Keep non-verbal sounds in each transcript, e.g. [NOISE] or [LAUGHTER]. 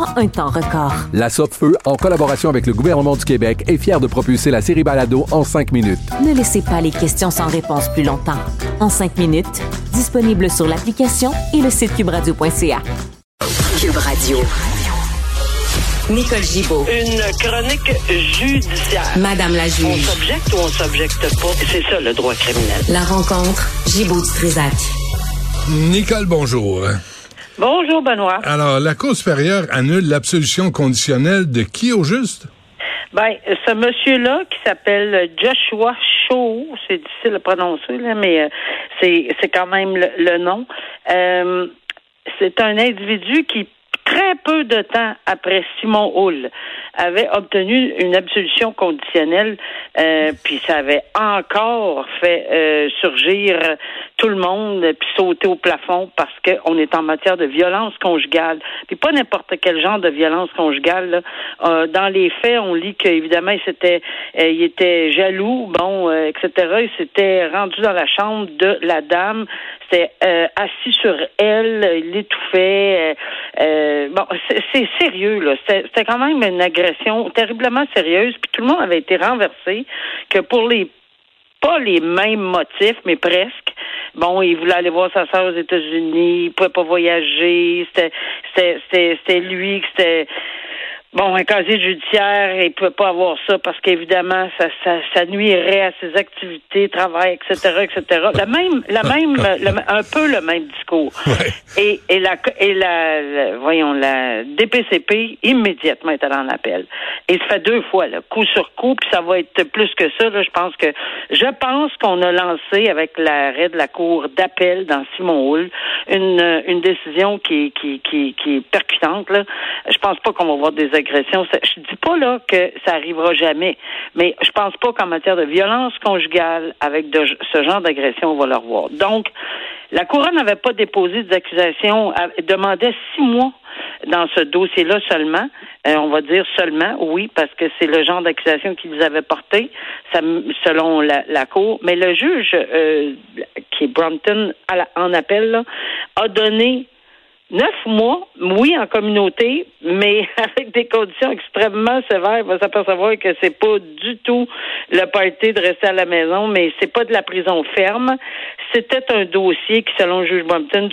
en un temps record. La Feu, en collaboration avec le gouvernement du Québec, est fière de propulser la série Balado en cinq minutes. Ne laissez pas les questions sans réponse plus longtemps. En cinq minutes, disponible sur l'application et le site cubradio.ca. Cube Radio. Nicole Gibaud. Une chronique judiciaire. Madame la On juge. s'objecte ou on s'objecte pas? C'est ça le droit criminel. La rencontre. Gibaud du Trisac. Nicole, bonjour. Bonjour, Benoît. Alors, la Cour supérieure annule l'absolution conditionnelle de qui au juste? Ben, ce monsieur-là qui s'appelle Joshua Shaw, c'est difficile à prononcer, là, mais euh, c'est, c'est quand même le, le nom. Euh, c'est un individu qui, très peu de temps après Simon Hull, avait obtenu une absolution conditionnelle, euh, puis ça avait encore fait euh, surgir tout le monde, puis sauter au plafond parce qu'on est en matière de violence conjugale. Puis pas n'importe quel genre de violence conjugale. Euh, dans les faits, on lit qu'évidemment, il il était jaloux, bon, etc. Il s'était rendu dans la chambre de la dame, c'était assis sur elle, il l'étouffait. bon, c'est, sérieux là. C'était quand même une agression terriblement sérieuse. Puis tout le monde avait été renversé que pour les pas les mêmes motifs, mais presque. Bon, il voulait aller voir sa sœur aux États-Unis, il pouvait pas voyager, c'était lui, c'était bon un casier judiciaire, il pouvait pas avoir ça parce qu'évidemment ça, ça ça nuirait à ses activités, travail, etc., etc. La même la même le- un peu le même discours. Et et la et la, la- voyons la DPCP immédiatement est allée en appel. Et ça fait deux fois là, coup sur coup, puis ça va être plus que ça. Là, je pense que je pense qu'on a lancé avec l'arrêt de la cour d'appel dans Simon Hull une une décision qui qui qui qui est percutante là. Je pense pas qu'on va voir des agressions. Ça- Je dis pas là que ça arrivera jamais, mais je pense pas qu'en matière de violence conjugale avec ce genre d'agression on va le revoir. Donc la couronne n'avait pas déposé des accusations, demandait six mois dans ce dossier-là seulement. Euh, on va dire seulement, oui, parce que c'est le genre d'accusation qu'ils avaient porté, selon la, Cour. Mais le juge, euh, qui est Brompton en appel, a donné neuf mois, oui, en communauté, mais [LAUGHS] avec des conditions extrêmement sévères. Il va s'apercevoir que c'est pas du tout le party de rester à la maison, mais c'est pas de la prison ferme. C'était un dossier qui, selon le juge Brompton, ne-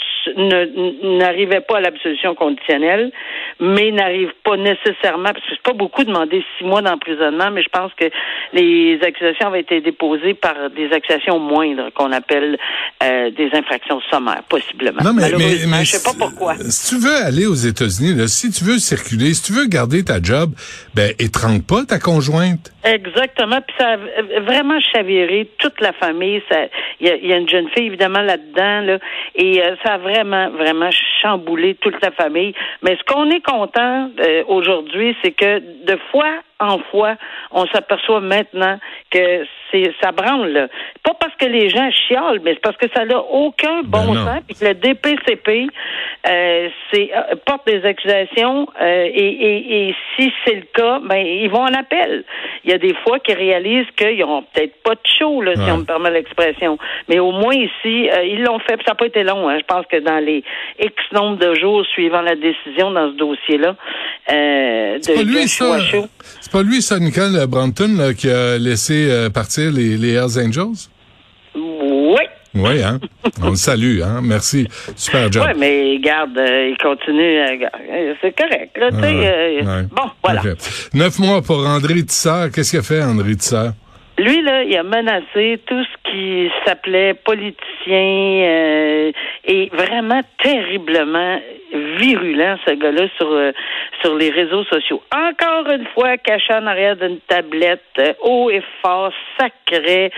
n'arrivait pas à l'absolution conditionnelle, mais n'arrive pas nécessairement, parce que c'est pas beaucoup demander six mois d'emprisonnement, mais je pense que les accusations avaient été déposées par des accusations moindres qu'on appelle euh, des infractions sommaires, possiblement. Non, mais, mais, je sais pas pourquoi. Si tu veux aller aux États-Unis, si tu veux circuler, si tu veux garder ta job, ben, étrangle pas ta conjointe. Exactement. Puis ça a vraiment chaviré toute la famille. Ça- Il y, a- il y a une jeune fille, évidemment, là-dedans. Là, et euh, ça a vraiment, vraiment chamboulé toute la famille. Mais ce qu'on est content euh, aujourd'hui, c'est que de fois en fois, on s'aperçoit maintenant que c'est ça branle. là. Pas parce que les gens chiolent, mais c'est parce que ça n'a aucun bon Ben non. sens. Puis que le DPCP euh, c'est, euh, porte des accusations euh, et, et, et si c'est le cas, ben ils vont en appel. Il y a des fois qu'ils réalisent qu'ils n'ont peut-être pas de show, là, si on me permet l'expression. Mais au moins ici, euh, ils l'ont fait. puis Ça n'a pas été long. Hein. Je pense que dans les X nombre de jours suivant la décision dans ce dossier-là, euh, de pas lui, ça. C'est pas lui, ça, Nicole Brompton, là, qui a laissé euh, partir les, les Hells Angels? Oui. Oui, hein? On le salue, hein? Merci. Super job. Oui, mais garde, euh, il continue. euh, c'est correct. Là, Ouais, euh, ouais. Bon, voilà. Neuf mois pour André Tissard. Qu'est-ce qu'il a fait, André Tissard? Lui, là, il a menacé tout ce qui s'appelait politicien euh, et vraiment terriblement. Virulent, ce gars-là, sur, euh, sur les réseaux sociaux. Encore une fois, caché en arrière d'une tablette, euh, haut et fort, sacré,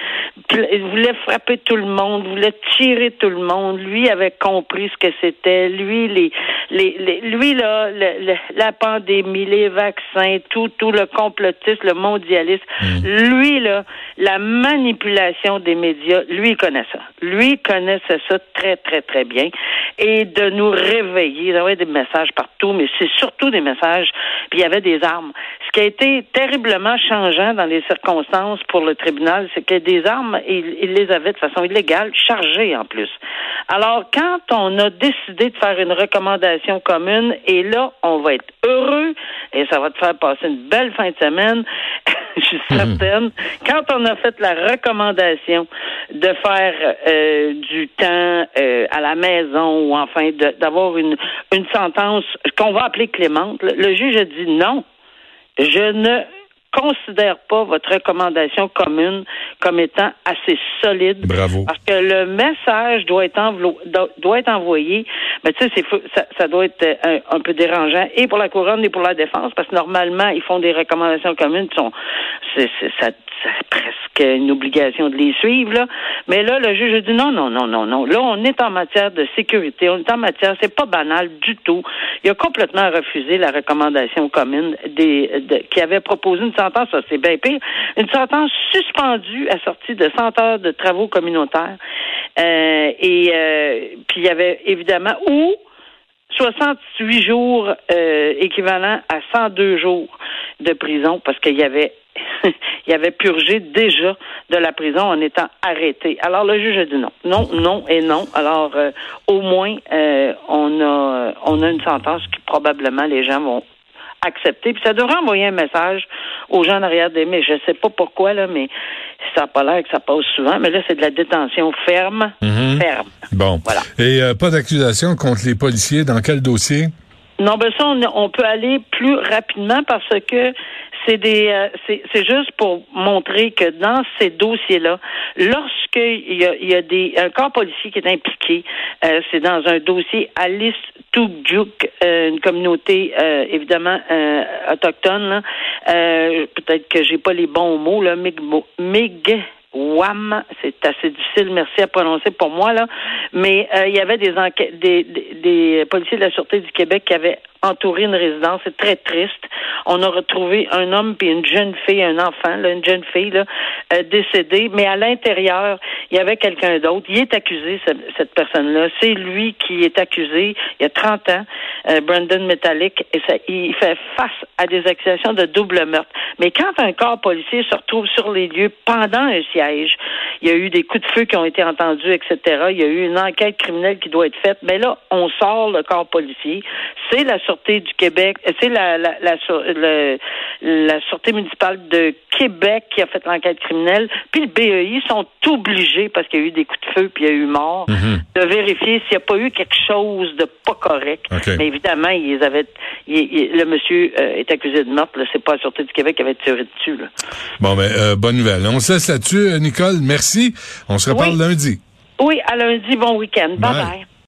il voulait frapper tout le monde, voulait tirer tout le monde. Lui avait compris ce que c'était. Lui, les, les, les lui là, le- le- la pandémie, les vaccins, tout, tout le complotisme, le mondialisme. Lui là, la manipulation des médias, lui il connaît ça. Lui connaissait ça très très très bien et de nous réveiller, d'avoir des messages partout, mais c'est surtout des messages. Puis il y avait des armes. Ce qui a été terriblement changeant dans les circonstances pour le tribunal, c'est que des armes, il, il les avait de façon illégale, chargées en plus. Alors, quand on a décidé de faire une recommandation commune, et là, on va être heureux, et ça va te faire passer une belle fin de semaine, [LAUGHS] je suis certaine, quand on a fait la recommandation de faire euh, du temps euh, à la maison, ou enfin d'avoir une, une sentence qu'on va appeler clémente, le juge a dit non. Je ne considère pas votre recommandation commune comme étant assez solide. Bravo. Parce que le message doit être, doit envoyé. Mais tu sais, c'est fou- ça, ça doit être euh, un, un peu dérangeant et pour la couronne et pour la défense, parce que normalement, ils font des recommandations communes qui sont, c'est, c'est- ça, c'est presque une obligation de les suivre, là. Mais là, le juge a dit non, non, non, non, non. Là, on est en matière de sécurité, on est en matière, c'est pas banal du tout. Il a complètement refusé la recommandation commune des, de- qui avait proposé une sentence, ça c'est bien pire, une sentence suspendue assortie de 100 heures de travaux communautaires. Euh, et euh, puis il y avait évidemment ou 68 jours euh, équivalent à 102 jours de prison parce qu'il y avait [LAUGHS] il avait purgé déjà de la prison en étant arrêté. Alors le juge a dit non, non, non et non. Alors euh, au moins euh, on a on a une sentence que probablement les gens vont accepter. Puis ça devrait envoyer un message aux gens en arrière des mais je sais pas pourquoi là, mais ça n'a pas l'air que ça passe souvent. Mais là c'est de la détention ferme, Mhm. ferme. Bon. Voilà. Et euh, pas d'accusation contre les policiers. Dans quel dossier? Non, ben ça, on, on peut aller plus rapidement parce que c'est des, euh, c'est c'est juste pour montrer que dans ces dossiers-là, lorsqu'il y a, y a des un corps policier qui est impliqué, euh, c'est dans un dossier Alice Tougjuk, euh, une communauté euh, évidemment euh, autochtone. Euh, Peut-être que j'ai pas les bons mots là, Migmo- Mig WAM, c'est assez difficile, merci à prononcer pour moi là, mais euh, il y avait des enquêtes, des, policiers de la sûreté du Québec qui avaient entouré une résidence, c'est très triste. On a retrouvé un homme puis une jeune fille, un enfant, là, une jeune fille là, euh, décédée, mais à l'intérieur, il y avait quelqu'un d'autre. Il est accusé ce- cette personne-là, c'est lui qui est accusé. Il y a 30 ans, euh, Brandon Metallic, et ça, il fait face à des accusations de double meurtre. Mais quand un corps policier se retrouve sur les lieux pendant un il y a eu des coups de feu qui ont été entendus, etc. Il y a eu une enquête criminelle qui doit être faite. Mais là, on sort le corps policier. C'est la Sûreté du Québec, euh, c'est la, la, la, Sûre- le- la Sûreté municipale de Québec qui a fait l'enquête criminelle. Puis le BEI sont obligés, parce qu'il y a eu des coups de feu puis il y a eu mort, de vérifier s'il n'y a pas eu quelque chose de pas correct. Mais évidemment, ils avaient, le monsieur euh, est accusé de meurtre. C'est pas la Sûreté du Québec qui avait tiré dessus. Là. Bon, ben, euh, bonne nouvelle. On se laisse là-dessus, Nicole. Merci. On se reparle Oui. lundi. Oui, à lundi, bon week-end. Bye Bye. bye.